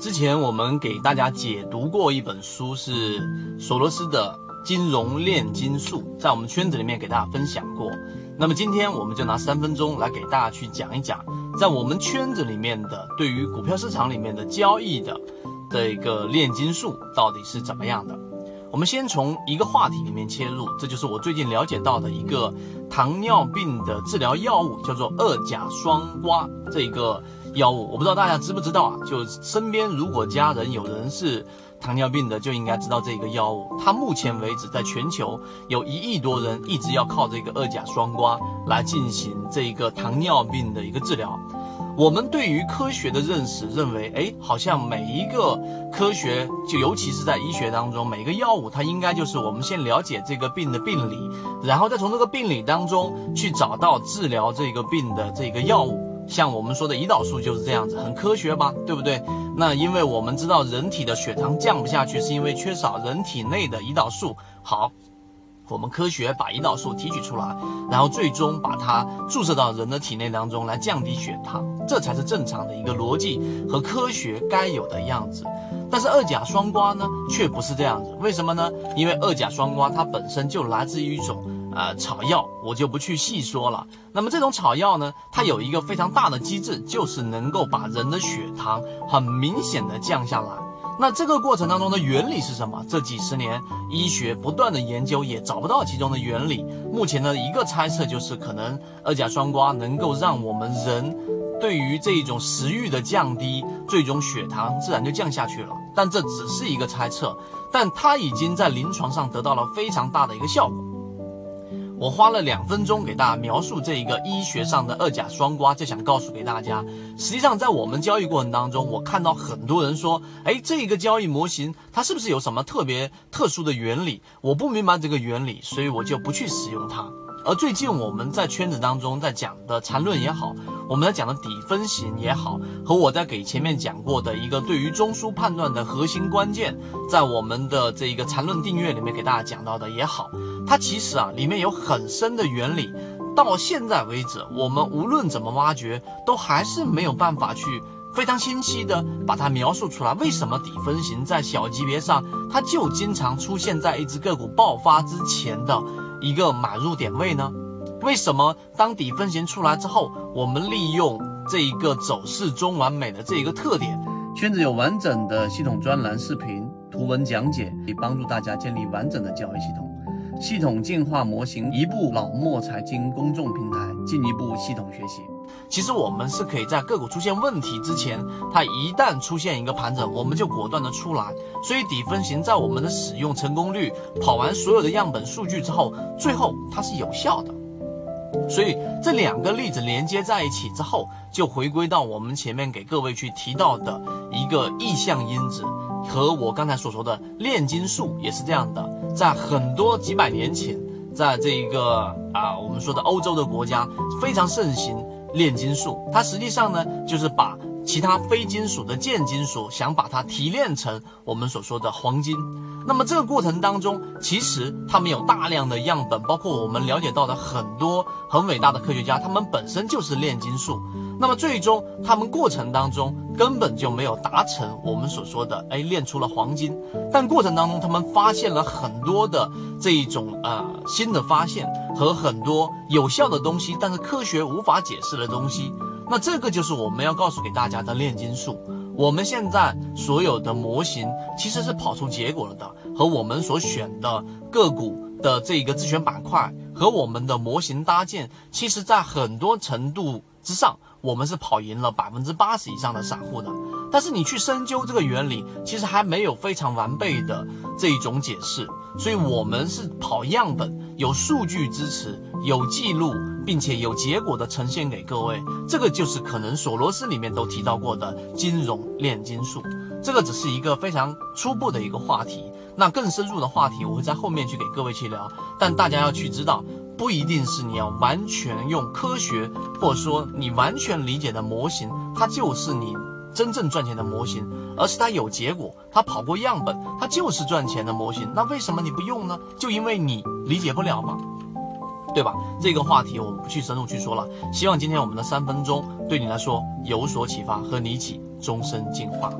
之前我们给大家解读过一本书，是索罗斯的《金融炼金术》，在我们圈子里面给大家分享过。那么今天我们就拿三分钟来给大家去讲一讲，在我们圈子里面的对于股票市场里面的交易的这个炼金术到底是怎么样的。我们先从一个话题里面切入，这就是我最近了解到的一个糖尿病的治疗药物，叫做二甲双胍这一个。药物我不知道大家知不知道啊？就身边如果家人有人是糖尿病的，就应该知道这个药物。它目前为止在全球有一亿多人一直要靠这个二甲双胍来进行这一个糖尿病的一个治疗。我们对于科学的认识认为，哎，好像每一个科学，就尤其是在医学当中，每个药物它应该就是我们先了解这个病的病理，然后再从这个病理当中去找到治疗这个病的这个药物。像我们说的胰岛素就是这样子，很科学吧，对不对？那因为我们知道人体的血糖降不下去，是因为缺少人体内的胰岛素。好，我们科学把胰岛素提取出来，然后最终把它注射到人的体内当中来降低血糖，这才是正常的一个逻辑和科学该有的样子。但是二甲双胍呢，却不是这样子，为什么呢？因为二甲双胍它本身就来自于一种。呃，草药我就不去细说了。那么这种草药呢，它有一个非常大的机制，就是能够把人的血糖很明显的降下来。那这个过程当中的原理是什么？这几十年医学不断的研究，也找不到其中的原理。目前的一个猜测就是，可能二甲双胍能够让我们人对于这一种食欲的降低，最终血糖自然就降下去了。但这只是一个猜测，但它已经在临床上得到了非常大的一个效果。我花了两分钟给大家描述这一个医学上的二甲双胍，就想告诉给大家，实际上在我们交易过程当中，我看到很多人说，哎，这一个交易模型它是不是有什么特别特殊的原理？我不明白这个原理，所以我就不去使用它。而最近我们在圈子当中在讲的缠论也好。我们在讲的底分型也好，和我在给前面讲过的一个对于中枢判断的核心关键，在我们的这一个缠论订阅里面给大家讲到的也好，它其实啊里面有很深的原理，到现在为止，我们无论怎么挖掘，都还是没有办法去非常清晰的把它描述出来。为什么底分型在小级别上，它就经常出现在一只个股爆发之前的一个买入点位呢？为什么当底分型出来之后，我们利用这一个走势中完美的这一个特点，圈子有完整的系统专栏、视频、图文讲解，可以帮助大家建立完整的交易系统，系统进化模型，一部老莫财经公众平台，进一步系统学习。其实我们是可以在个股出现问题之前，它一旦出现一个盘整，我们就果断的出来。所以底分型在我们的使用成功率，跑完所有的样本数据之后，最后它是有效的。所以这两个例子连接在一起之后，就回归到我们前面给各位去提到的一个意向因子，和我刚才所说的炼金术也是这样的。在很多几百年前，在这一个啊我们说的欧洲的国家非常盛行炼金术，它实际上呢就是把其他非金属的贱金属，想把它提炼成我们所说的黄金。那么这个过程当中，其实他们有大量的样本，包括我们了解到的很多很伟大的科学家，他们本身就是炼金术。那么最终他们过程当中根本就没有达成我们所说的，哎，炼出了黄金。但过程当中他们发现了很多的这一种呃新的发现和很多有效的东西，但是科学无法解释的东西。那这个就是我们要告诉给大家的炼金术。我们现在所有的模型其实是跑出结果了的，和我们所选的个股的这一个自选板块和我们的模型搭建，其实在很多程度之上，我们是跑赢了百分之八十以上的散户的。但是你去深究这个原理，其实还没有非常完备的这一种解释。所以，我们是跑样本，有数据支持，有记录。并且有结果的呈现给各位，这个就是可能索罗斯里面都提到过的金融炼金术。这个只是一个非常初步的一个话题，那更深入的话题我会在后面去给各位去聊。但大家要去知道，不一定是你要完全用科学，或者说你完全理解的模型，它就是你真正赚钱的模型而是它有结果它跑过样本它就是赚钱的模型那为什么你不用呢？就因为你理解不了吗对吧？这个话题我们不去深入去说了。希望今天我们的三分钟对你来说有所启发和你一起终身进化。